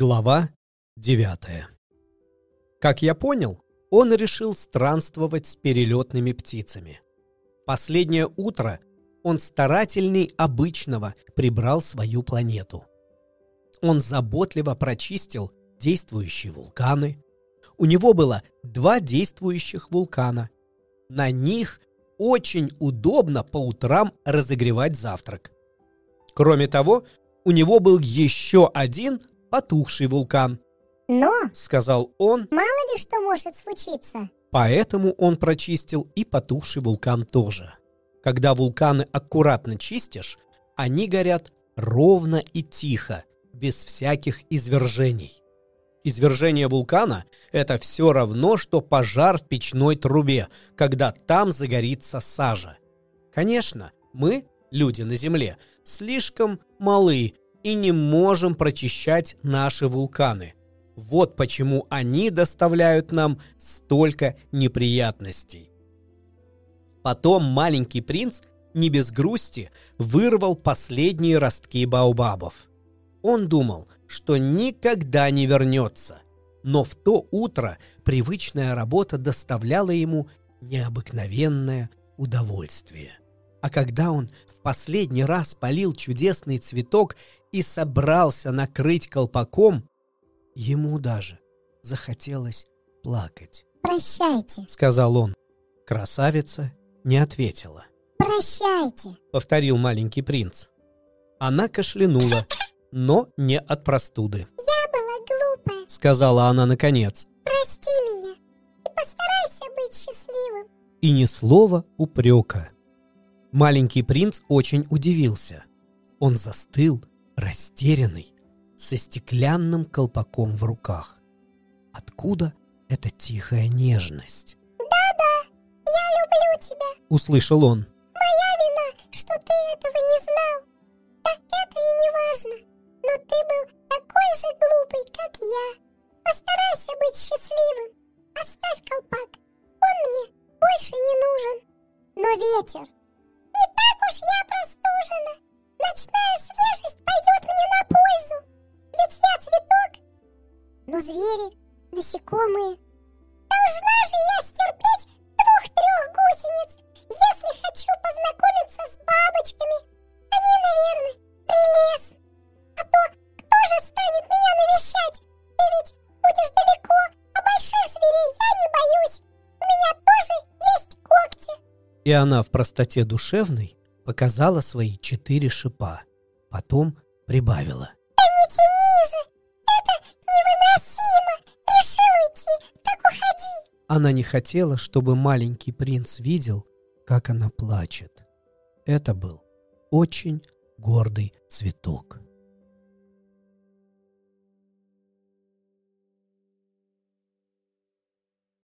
Глава 9 Как я понял, он решил странствовать с перелетными птицами. Последнее утро он старательней обычного прибрал свою планету. Он заботливо прочистил действующие вулканы. У него было два действующих вулкана. На них очень удобно по утрам разогревать завтрак. Кроме того, у него был еще один потухший вулкан. Но, Сказал он, мало ли что может случиться. поэтому он прочистил и потухший вулкан тоже. Когда вулканы аккуратно чистишь, они горят ровно и тихо, без всяких извержений. Извержение вулкана – это все равно, что пожар в печной трубе, когда там загорится сажа. Конечно, мы, люди на Земле, слишком малы и не можем прочищать наши вулканы. Вот почему они доставляют нам столько неприятностей. Потом маленький принц не без грусти вырвал последние ростки баобабов. Он думал, что никогда не вернется. Но в то утро привычная работа доставляла ему необыкновенное удовольствие. А когда он в последний раз полил чудесный цветок и собрался накрыть колпаком, ему даже захотелось плакать, Прощайте, сказал он. Красавица не ответила. прощайте. Повторил маленький принц. Она кашлянула, но не от простуды. Я была глупая. Сказала она наконец. Прости меня и постарайся быть счастливым. И ни слова упрека. Маленький принц очень удивился. Он застыл, растерянный, со стеклянным колпаком в руках. Откуда эта тихая нежность? Я люблю тебя. Услышал он. Моя вина, что ты этого не знал. Да это и не важно. Но ты был такой же глупый, как я. Постарайся быть счастливым. Оставь колпак. Он мне больше не нужен. Но ветер. Не так уж я простужена. Но звери, насекомые. Должна же я стерпеть двух-трех гусениц, если хочу познакомиться с бабочками. Они, наверное, прелестны. А то кто же станет меня навещать? Ты ведь будешь далеко, а больших зверей я не боюсь. У меня тоже есть когти. И она в простоте душевной показала свои четыре шипа. Потом прибавила. Она не хотела, чтобы маленький принц видел, как она плачет. Это был очень гордый цветок.